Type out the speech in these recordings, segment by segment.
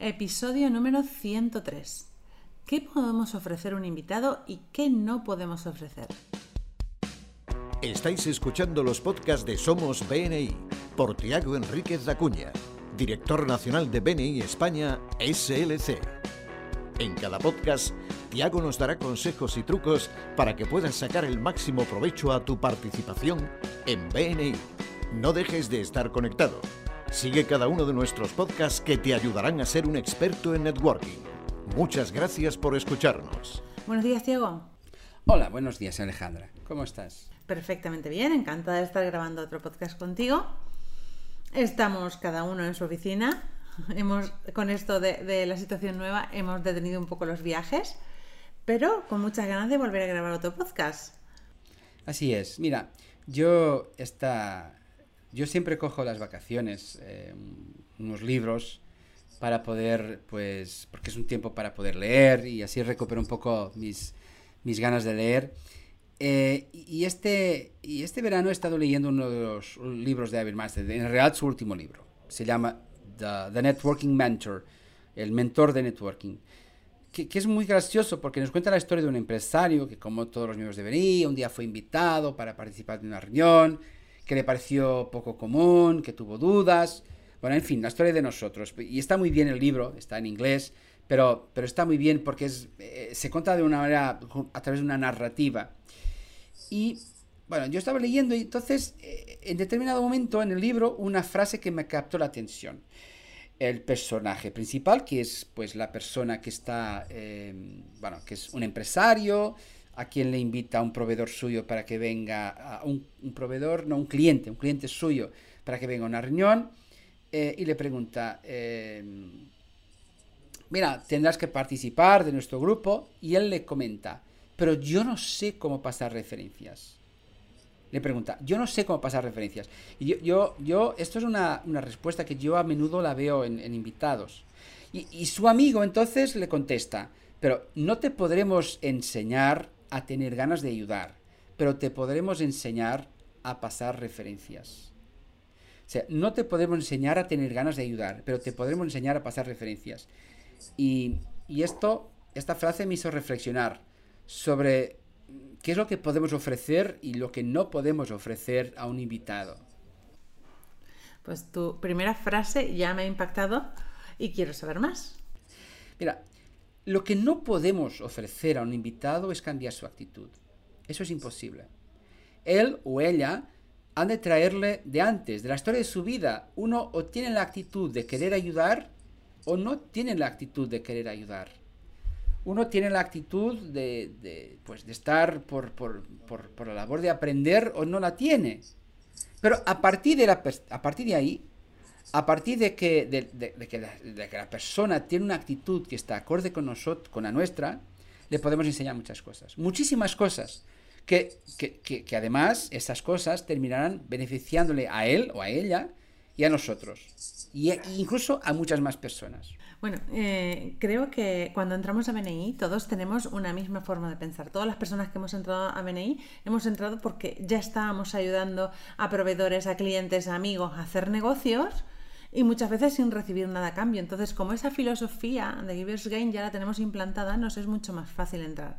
episodio número 103. ¿Qué podemos ofrecer a un invitado y qué no podemos ofrecer? Estáis escuchando los podcasts de Somos BNI por Tiago Enríquez Acuña, director nacional de BNI España SLC. En cada podcast, Tiago nos dará consejos y trucos para que puedas sacar el máximo provecho a tu participación en BNI. No dejes de estar conectado. Sigue cada uno de nuestros podcasts que te ayudarán a ser un experto en networking. Muchas gracias por escucharnos. Buenos días, Diego. Hola, buenos días, Alejandra. ¿Cómo estás? Perfectamente bien, encantada de estar grabando otro podcast contigo. Estamos cada uno en su oficina. Hemos, con esto de, de la situación nueva, hemos detenido un poco los viajes, pero con muchas ganas de volver a grabar otro podcast. Así es. Mira, yo esta, yo siempre cojo las vacaciones, eh, unos libros para poder, pues, porque es un tiempo para poder leer y así recupero un poco mis, mis ganas de leer. Eh, y, este, y este verano he estado leyendo uno de los libros de David Master, en realidad su último libro. Se llama The, Networking Mentor, el mentor de networking. Que, es muy gracioso porque nos cuenta la historia de un empresario que, como todos los miembros de BNI, un día fue invitado para participar de una reunión que le pareció poco común, que tuvo dudas. Bueno, en fin, la historia de nosotros. Y está muy bien el libro, está en inglés, pero, pero está muy bien porque eh, se cuenta de una manera, a través de una narrativa. Y bueno, yo estaba leyendo y entonces, eh, en determinado momento en el libro, una frase que me captó la atención. El personaje principal, que es pues la persona que está, eh, bueno, que es un empresario, a quien le invita a un proveedor suyo para que venga, a un, proveedor, no, un cliente, un cliente suyo para que venga a una reunión eh, y le pregunta, eh, mira, tendrás que participar de nuestro grupo y él le comenta, pero yo no sé cómo pasar referencias. Le pregunta, yo no sé cómo pasar referencias. Y yo, yo, esto es una, una, respuesta que yo a menudo la veo en, invitados. Y su amigo entonces le contesta, pero no te podremos enseñar a tener ganas de ayudar, pero te podremos enseñar a pasar referencias. O sea, no te podemos enseñar a tener ganas de ayudar, pero te podremos enseñar a pasar referencias. Y, y esto, esta frase me hizo reflexionar sobre qué es lo que podemos ofrecer y lo que no podemos ofrecer a un invitado. Pues tu primera frase ya me ha impactado y quiero saber más. Mira, lo que no podemos ofrecer a un invitado es cambiar su actitud. Eso es imposible. Él o ella han de traerle de antes, de la historia de su vida. Uno o tiene la actitud de querer ayudar o no tiene la actitud de querer ayudar. Uno tiene la actitud de, pues, de estar por, por, por, por, la labor de aprender o no la tiene. Pero a partir de, la, a partir de ahí, a partir de que, de, que la, persona tiene una actitud que está acorde con nosotros, con la nuestra, le podemos enseñar muchas cosas, muchísimas cosas, que, que, además esas cosas terminarán beneficiándole a él o a ella y a nosotros, y a, incluso a muchas más personas. Bueno, eh, creo que cuando entramos a BNI todos tenemos una misma forma de pensar. Todas las personas que hemos entrado a BNI hemos entrado porque ya estábamos ayudando a proveedores, a clientes, a amigos a hacer negocios y muchas veces sin recibir nada a cambio. Entonces, como esa filosofía de Givers Gain ya la tenemos implantada, nos es mucho más fácil entrar.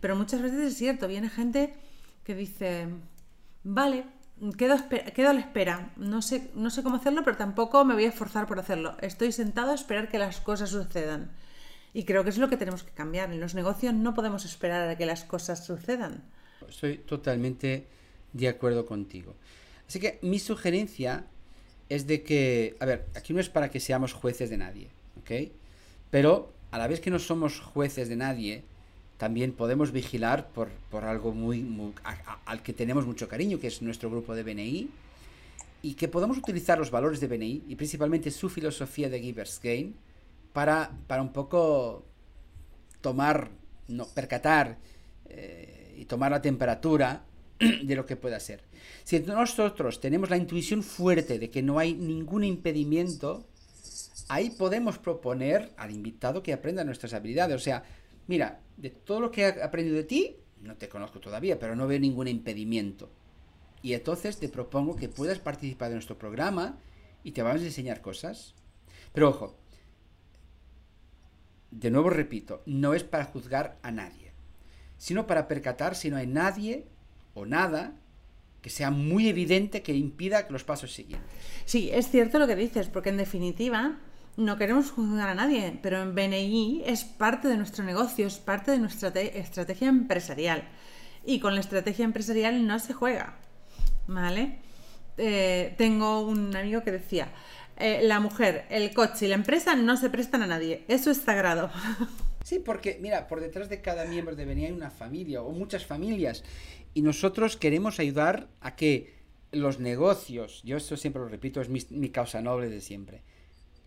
Pero muchas veces es cierto, viene gente que dice, vale, quedo, quedo a la espera, no sé, no sé cómo hacerlo, pero tampoco me voy a esforzar por hacerlo. Estoy sentado a esperar que las cosas sucedan. Y creo que es lo que tenemos que cambiar. En los negocios no podemos esperar a que las cosas sucedan. Estoy totalmente de acuerdo contigo. Así que mi sugerencia es de que, a ver, aquí no es para que seamos jueces de nadie, ¿ok? Pero a la vez que no somos jueces de nadie, también podemos vigilar por, por algo muy, al que tenemos mucho cariño, que es nuestro grupo de BNI, y que podemos utilizar los valores de BNI y principalmente su filosofía de Givers Gain para, para un poco tomar, no, percatar eh, y tomar la temperatura de lo que pueda ser. Si nosotros tenemos la intuición fuerte de que no hay ningún impedimento, ahí podemos proponer al invitado que aprenda nuestras habilidades. O sea, mira, de todo lo que he aprendido de ti, no te conozco todavía, pero no veo ningún impedimento. Y entonces te propongo que puedas participar de nuestro programa y te vamos a enseñar cosas. Pero ojo, de nuevo repito, no es para juzgar a nadie, sino para percatar si no hay nadie o nada que sea muy evidente que impida los pasos siguientes. Sí, es cierto lo que dices, porque en definitiva no queremos juzgar a nadie, pero en BNI es parte de nuestro negocio, es parte de nuestra estrategia empresarial. Y con la estrategia empresarial no se juega. ¿Vale? Eh, tengo un amigo que decía, eh, la mujer, el coche y la empresa no se prestan a nadie. Eso es sagrado. Sí, porque mira, por detrás de cada miembro de BNI hay una familia o muchas familias. Y nosotros queremos ayudar a que los negocios, yo esto siempre lo repito, es mi, mi causa noble de siempre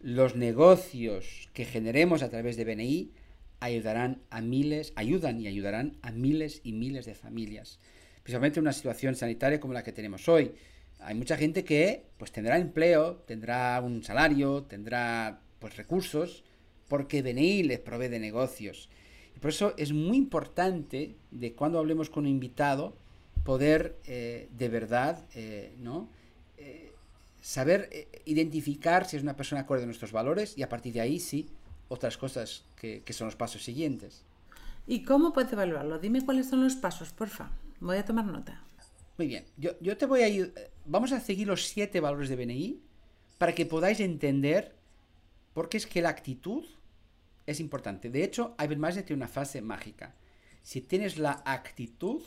los negocios que generemos a través de BNI ayudarán a miles, ayudan y ayudarán a miles y miles de familias. Principalmente en una situación sanitaria como la que tenemos hoy. Hay mucha gente que pues tendrá empleo, tendrá un salario, tendrá pues recursos, porque BNI les provee de negocios. Y por eso es muy importante de cuando hablemos con un invitado poder eh, de verdad, eh, ¿no? saber eh, identificar si es una persona acorde a nuestros valores y a partir de ahí sí otras cosas que, son los pasos siguientes. ¿Y cómo puedes evaluarlo? Dime cuáles son los pasos, porfa. Voy a tomar nota. Muy bien, yo, yo te voy a ir, vamos a seguir los siete valores de BNI para que podáis entender por qué es que la actitud es importante. De hecho, Ibermagic tiene una fase mágica. Si tienes la actitud,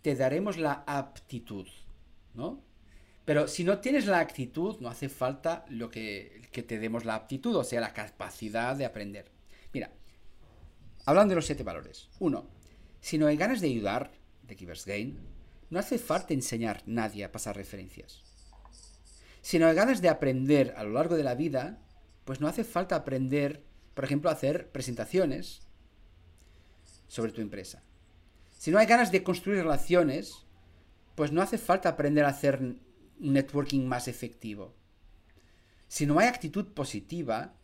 te daremos la aptitud, ¿no? Pero si no tienes la actitud, no hace falta lo que, te demos la aptitud, o sea, la capacidad de aprender. Mira, hablando de los siete valores. Uno, si no hay ganas de ayudar, de Givers Gain, no hace falta enseñar a nadie a pasar referencias. Si no hay ganas de aprender a lo largo de la vida, pues no hace falta aprender, por ejemplo, hacer presentaciones sobre tu empresa. Si no hay ganas de construir relaciones, pues no hace falta aprender a hacer networking más efectivo. Si no hay actitud positiva,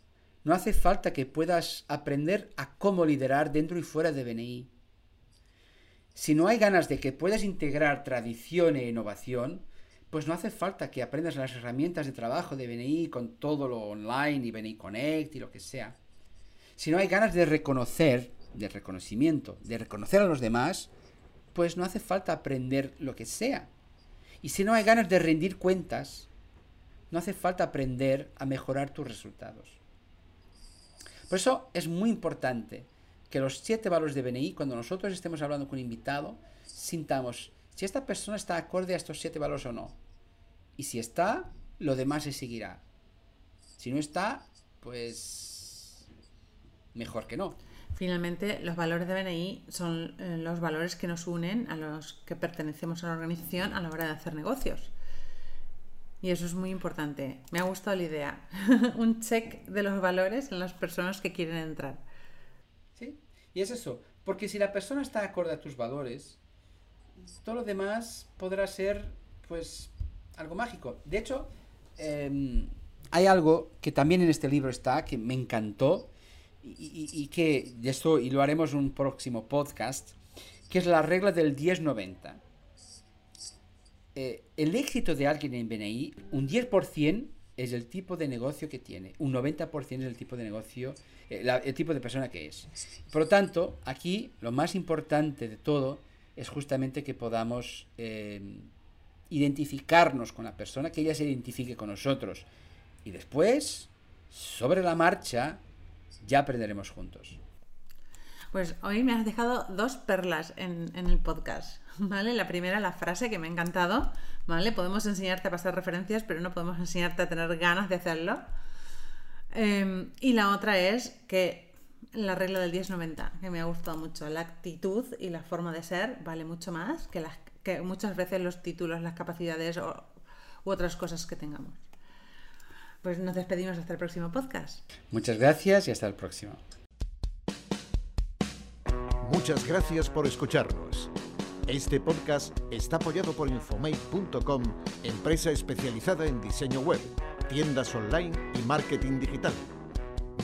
no hace falta que puedas aprender a cómo liderar dentro y fuera de BNI. Si no hay ganas de que puedas integrar tradición e innovación, pues no hace falta que aprendas las herramientas de trabajo de BNI con todo lo online y BNI Connect y lo que sea. Si no hay ganas de reconocer, de reconocimiento, de reconocer a los demás, pues no hace falta aprender lo que sea. Y si no hay ganas de rendir cuentas, no hace falta aprender a mejorar tus resultados. Por eso es muy importante que los siete valores de BNI, cuando nosotros estemos hablando con un invitado, sintamos si esta persona está acorde a estos siete valores o no. Y si está, lo demás se seguirá. Si no está, pues mejor que no. Finalmente, los valores de BNI son eh, los valores que nos unen a los que pertenecemos a la organización a la hora de hacer negocios. Y eso es muy importante. Me ha gustado la idea. Un check de los valores en las personas que quieren entrar. Sí, y es eso. Porque si la persona está acorde a tus valores, todo lo demás podrá ser, pues, algo mágico. De hecho, em, hay algo que también en este libro está, que me encantó, y, que de esto y lo haremos en un próximo podcast, que es la regla del 10-90. Eh, el éxito de alguien en BNI, un 10% es el tipo de negocio que tiene, un 90% es el tipo de negocio, eh, el tipo de persona que es. Por lo tanto, aquí lo más importante de todo es justamente que podamos eh, identificarnos con la persona, que ella se identifique con nosotros. Y después, sobre la marcha, ya aprenderemos juntos. Pues hoy me has dejado dos perlas en, el podcast, ¿vale? La primera, la frase que me ha encantado, ¿vale? Podemos enseñarte a pasar referencias, pero no podemos enseñarte a tener ganas de hacerlo. Em, y la otra es que la regla del 10-90, que me ha gustado mucho. La actitud y la forma de ser vale mucho más que, las, que muchas veces los títulos, las capacidades o, u otras cosas que tengamos. Pues nos despedimos hasta el próximo podcast. Muchas gracias y hasta el próximo. Muchas gracias por escucharnos. Este podcast está apoyado por Infomate.com, empresa especializada en diseño web, tiendas online y marketing digital.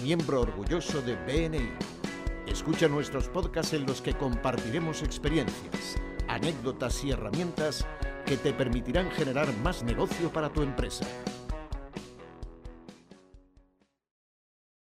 Miembro orgulloso de BNI. Escucha nuestros podcasts en los que compartiremos experiencias, anécdotas y herramientas que te permitirán generar más negocio para tu empresa.